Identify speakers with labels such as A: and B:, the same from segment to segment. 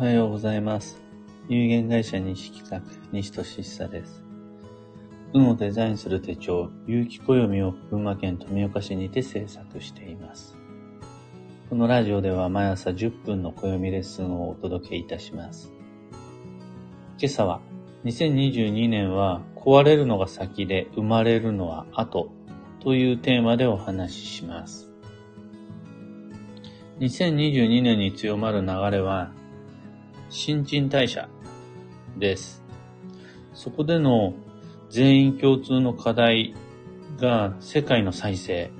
A: おはようございます。有限会社西企画、西俊久です。運をデザインする手帳、有機暦を群馬県富岡市にて制作しています。このラジオでは毎朝10分の暦レッスンをお届けいたします。今朝は、2022年は壊れるのが先で生まれるのは後というテーマでお話しします。2022年に強まる流れは、新陳代謝です。そこでの全員共通の課題が世界の再生。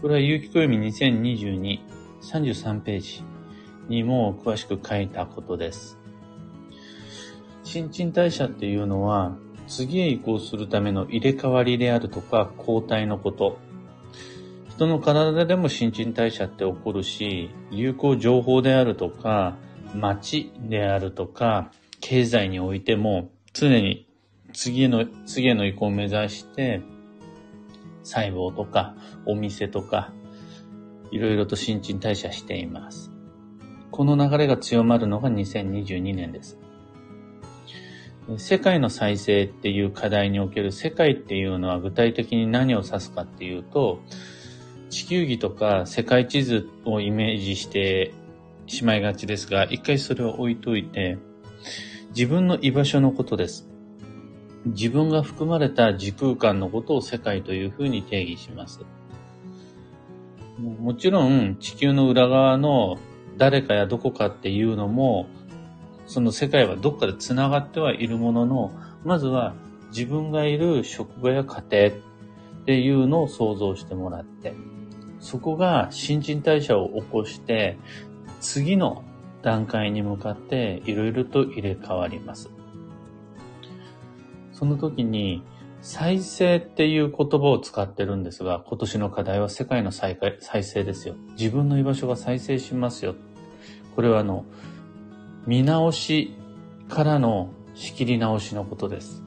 A: これは有機暦2022、33ページにも詳しく書いたことです。新陳代謝っていうのは、次へ移行するための入れ替わりであるとか、交代のこと。人の体でも新陳代謝って起こるし、流行情報であるとか、街であるとか、経済においても常に次の、次への移行を目指して、細胞とかお店とか、いろいろと新陳代謝しています。この流れが強まるのが2022年です。世界の再生っていう課題における世界っていうのは具体的に何を指すかっていうと、地球儀とか世界地図をイメージしてしまいがちですが、一回それを置いといて、自分の居場所のことです。自分が含まれた時空間のことを世界というふうに定義します。もちろん地球の裏側の誰かやどこかっていうのも、その世界はどっかで繋がってはいるものの、まずは自分がいる職場や家庭っていうのを想像してもらって、そこが新陳代謝を起こして、次の段階に向かっていろいろと入れ替わります。その時に、再生っていう言葉を使ってるんですが、今年の課題は世界の再再生ですよ。自分の居場所が再生しますよ。これはあの、見直しからの仕切り直しのことです。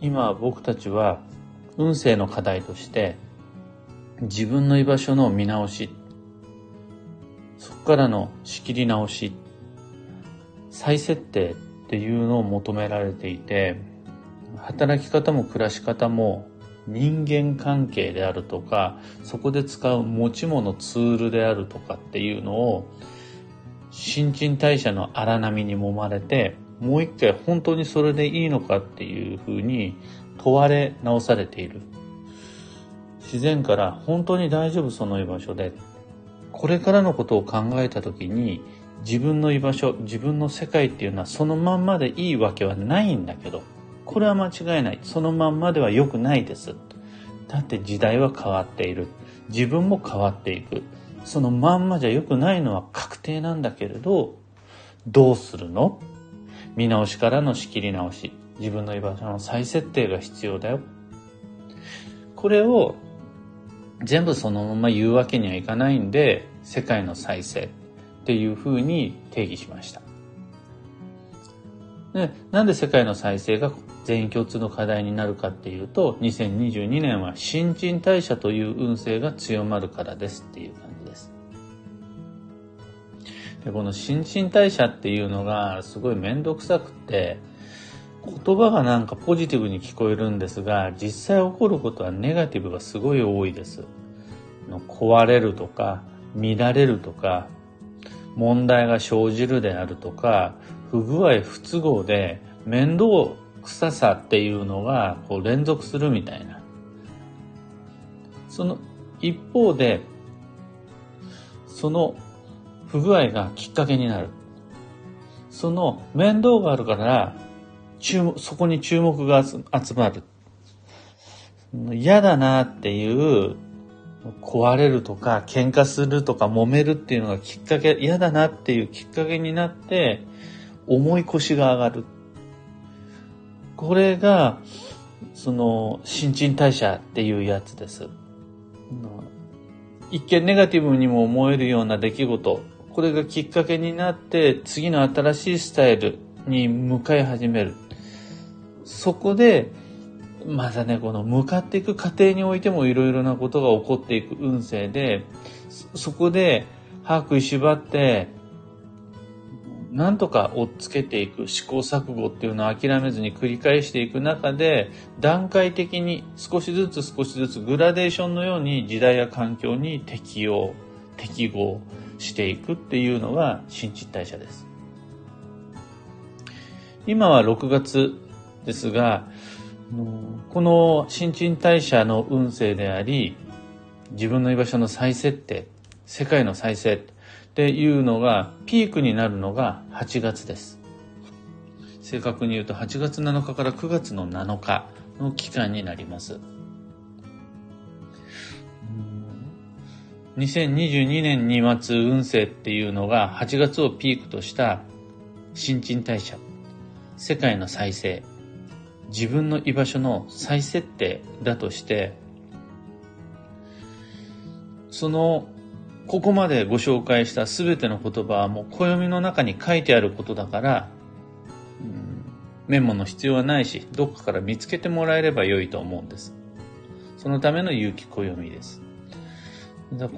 A: 今僕たちは運勢の課題として自分の居場所の見直し、からの仕切り直し、再設定っていうのを求められていて、働き方も暮らし方も人間関係であるとか、そこで使う持ち物ツールであるとかっていうのを新陳代謝の荒波に揉まれて、もう一回本当にそれでいいのかっていうふうに問われ直されている。自然から本当に大丈夫その居場所で。これからのことを考えた時に自分の居場所、自分の世界っていうのはそのまんまでいいわけはないんだけど、これは間違いない。そのまんまでは良くないです。だって時代は変わっている。自分も変わっていく。そのまんまじゃ良くないのは確定なんだけれど、どうするの？見直しからの仕切り直し。自分の居場所の再設定が必要だよ。これを全部そのまま言うわけにはいかないんで、世界の再生っていうふうに定義しました。で、なんで世界の再生が全員共通の課題になるかっていうと、2022年は新陳代謝という運勢が強まるからですっていう感じです。で、この新陳代謝っていうのがすごいめんどくさくって、言葉がなんかポジティブに聞こえるんですが、実際起こることはネガティブがすごい多いです。壊れるとか、乱れるとか、問題が生じるであるとか、不具合不都合で面倒くささっていうのがこう連続するみたいな。その一方で、その不具合がきっかけになる。その面倒があるから、注そこに注目が集まる。嫌だなっていう、壊れるとか、喧嘩するとか、揉めるっていうのがきっかけ、嫌だなっていうきっかけになって、重い腰が上がる。これが、その、新陳代謝っていうやつです。一見ネガティブにも思えるような出来事、これがきっかけになって、次の新しいスタイルに向かい始める。そこで、まだね、この向かっていく過程においてもいろいろなことが起こっていく運勢で、そそこで歯食いしばって、なんとか追っつけていく試行錯誤っていうのを諦めずに繰り返していく中で、段階的に少しずつ少しずつグラデーションのように時代や環境に適応、適合していくっていうのが新陳代謝です。今は6月ですが、この新陳代謝の運勢であり、自分の居場所の再設定、世界の再生っていうのが、ピークになるのが8月です。正確に言うと8月7日から9月の7日の期間になります。2022年に待つ運勢っていうのが8月をピークとした新陳代謝、世界の再生、自分の居場所の再設定だとして、その、ここまでご紹介したすべての言葉はもう暦の中に書いてあることだから、うん、メモの必要はないし、どっかから見つけてもらえれば良いと思うんです。そのための有機暦です。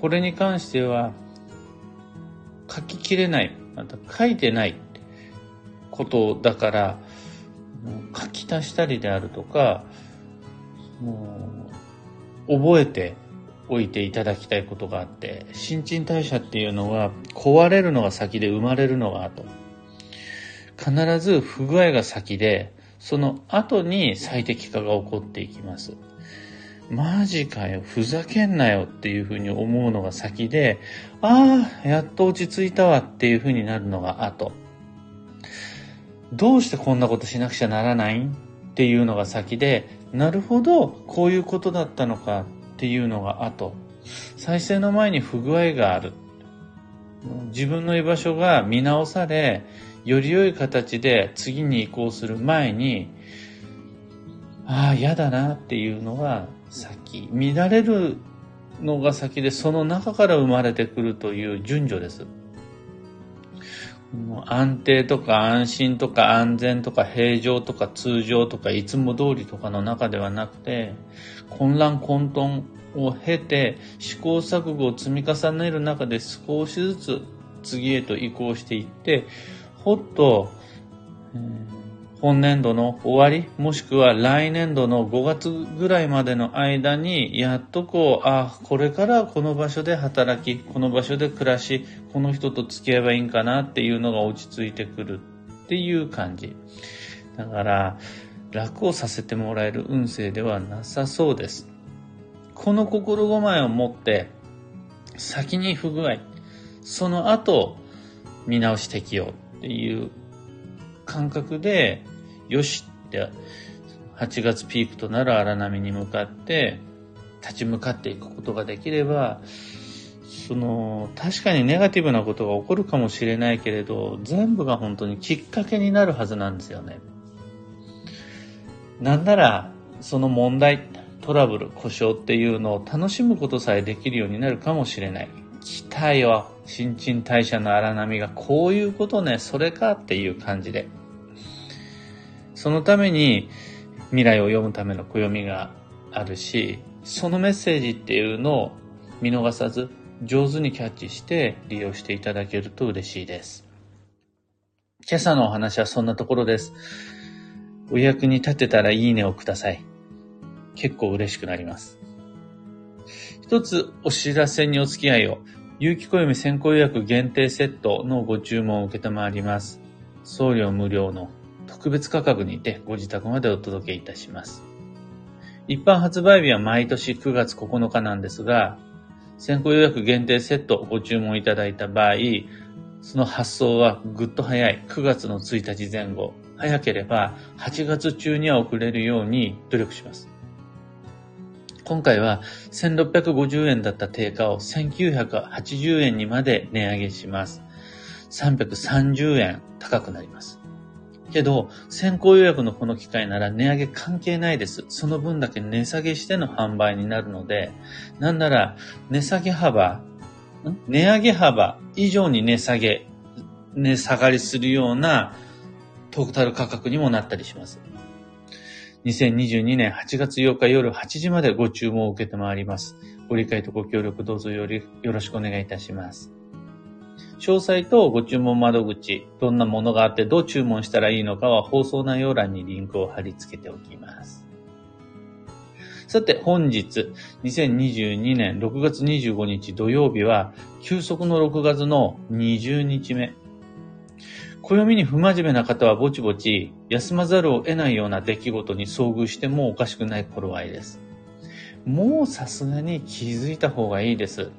A: これに関しては、書ききれない、また書いてないことだから、書き足したりであるとか、もう覚えておいていただきたいことがあって、新陳代謝っていうのは壊れるのが先で生まれるのが後。必ず不具合が先で、その後に最適化が起こっていきます。マジかよ、ふざけんなよっていうふうに思うのが先で、ああ、やっと落ち着いたわっていうふうになるのが後。どうしてこんなことしなくちゃならないっていうのが先で、なるほど、こういうことだったのかっていうのが後。再生の前に不具合がある。自分の居場所が見直され、より良い形で次に移行する前に、ああ、嫌だなっていうのが先。乱れるのが先で、その中から生まれてくるという順序です。安定とか安心とか安全とか平常とか通常とかいつも通りとかの中ではなくて、混乱混沌を経て試行錯誤を積み重ねる中で少しずつ次へと移行していって、ほっと、えー本年度の終わり、もしくは来年度の5月ぐらいまでの間に、やっとこう、あ、これからこの場所で働き、この場所で暮らし、この人と付き合えばいいんかなっていうのが落ち着いてくるっていう感じ。だから、楽をさせてもらえる運勢ではなさそうです。この心構えを持って、先に不具合、その後、見直し適用っていう感覚で、よしって、8月ピークとなる荒波に向かって、立ち向かっていくことができれば、その、確かにネガティブなことが起こるかもしれないけれど、全部が本当にきっかけになるはずなんですよね。なんなら、その問題、トラブル、故障っていうのを楽しむことさえできるようになるかもしれない。来たよ。新陳代謝の荒波がこういうことね、それかっていう感じで。そのために未来を読むための暦があるし、そのメッセージっていうのを見逃さず上手にキャッチして利用していただけると嬉しいです。今朝のお話はそんなところです。お役に立てたらいいねをください。結構嬉しくなります。一つお知らせにお付き合いを、有機暦先行予約限定セットのご注文を受けたまわります。送料無料の特別価格にてご自宅までお届けいたします。一般発売日は毎年9月9日なんですが、先行予約限定セットをご注文いただいた場合、その発送はぐっと早い9月の1日前後、早ければ8月中には送れるように努力します。今回は1650円だった定価を1980円にまで値上げします。330円高くなります。けど、先行予約のこの機会なら値上げ関係ないです。その分だけ値下げしての販売になるので、なんなら値下げ幅、値上げ幅以上に値下げ、値下がりするようなトータル価格にもなったりします。2022年8月8日夜8時までご注文を受けてまいります。ご理解とご協力どうぞよりよろしくお願いいたします。詳細とご注文窓口、どんなものがあってどう注文したらいいのかは放送内容欄にリンクを貼り付けておきます。さて、本日、2022年6月25日土曜日は、休息の6月の20日目。暦に不真面目な方はぼちぼち休まざるを得ないような出来事に遭遇してもおかしくない頃合いです。もうさすがに気づいた方がいいです。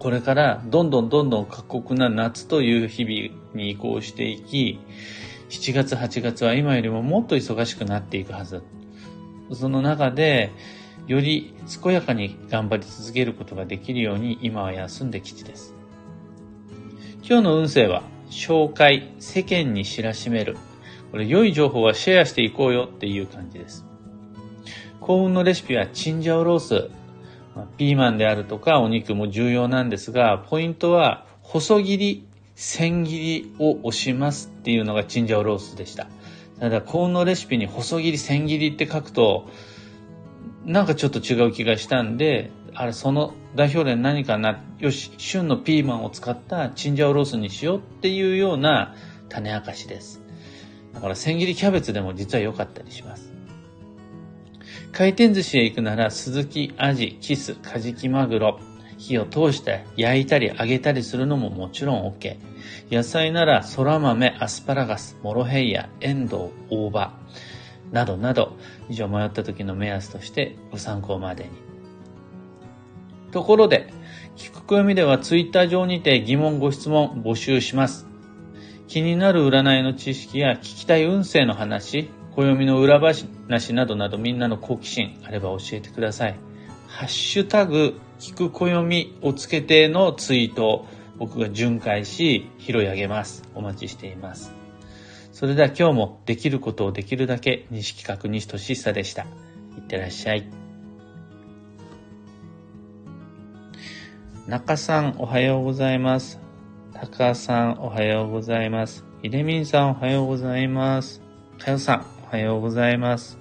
A: これからどんどんどんどん過酷な夏という日々に移行していき、7月8月は今よりももっと忙しくなっていくはず。その中で、より健やかに頑張り続けることができるように今は休んで吉です。今日の運勢は、紹介、世間に知らしめる。これ良い情報はシェアしていこうよっていう感じです。幸運のレシピはチンジャオロース。ピーマンであるとかお肉も重要なんですが、ポイントは細切り、千切りを押しますっていうのがチンジャオロースでした。ただ、幸運のレシピに細切り、千切りって書くと、なんかちょっと違う気がしたんで、あれ、その代表例何かな、よし、旬のピーマンを使ったチンジャオロースにしようっていうような種明かしです。だから千切りキャベツでも実は良かったりします。回転寿司へ行くなら、スズキ、アジ、キス、カジキマグロ、火を通して焼いたり揚げたりするのももちろん OK。野菜なら、空豆、アスパラガス、モロヘイヤ、エンドウ、大葉、などなど、以上迷った時の目安としてご参考までに。ところで、聞く暦ではツイッター上にて疑問ご質問募集します。気になる占いの知識や聞きたい運勢の話、暦の裏話などなどみんなの好奇心あれば教えてください。ハッシュタグ、聞く暦をつけてのツイートを僕が巡回し、拾い上げます。お待ちしています。それでは今日もできることをできるだけ西企画西俊久でした。いってらっしゃい。中さんおはようございます。高さんおはようございます。ひでみんさんおはようございます。かよさんおはようございます。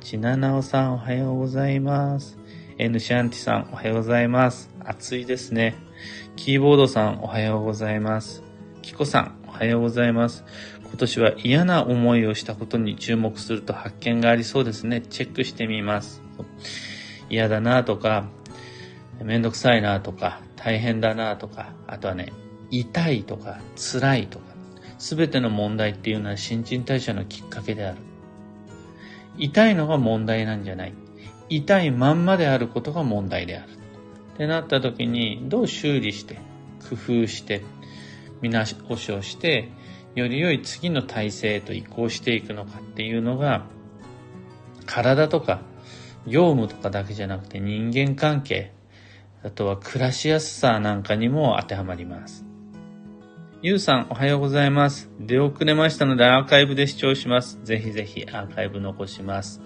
A: ちななおさんおはようございます。N シャンティさんおはようございます。暑いですね。キーボードさんおはようございます。キコさんおはようございます。今年は嫌な思いをしたことに注目すると発見がありそうですね。チェックしてみます。嫌だなとか、めんどくさいなとか、大変だなとか、あとはね、痛いとか、辛いとか、すべての問題っていうのは新陳代謝のきっかけである。痛いのが問題なんじゃない。痛いまんまであることが問題である。ってなった時に、どう修理して、工夫して、見直しをして、より良い次の体制へと移行していくのかっていうのが、体とか、業務とかだけじゃなくて人間関係、あとは暮らしやすさなんかにも当てはまります。ゆうさん、おはようございます。出遅れましたのでアーカイブで視聴します。ぜひぜひアーカイブ残します。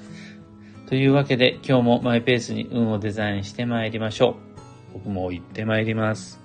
A: というわけで今日もマイペースに運をデザインして参りましょう。僕も行って参ります。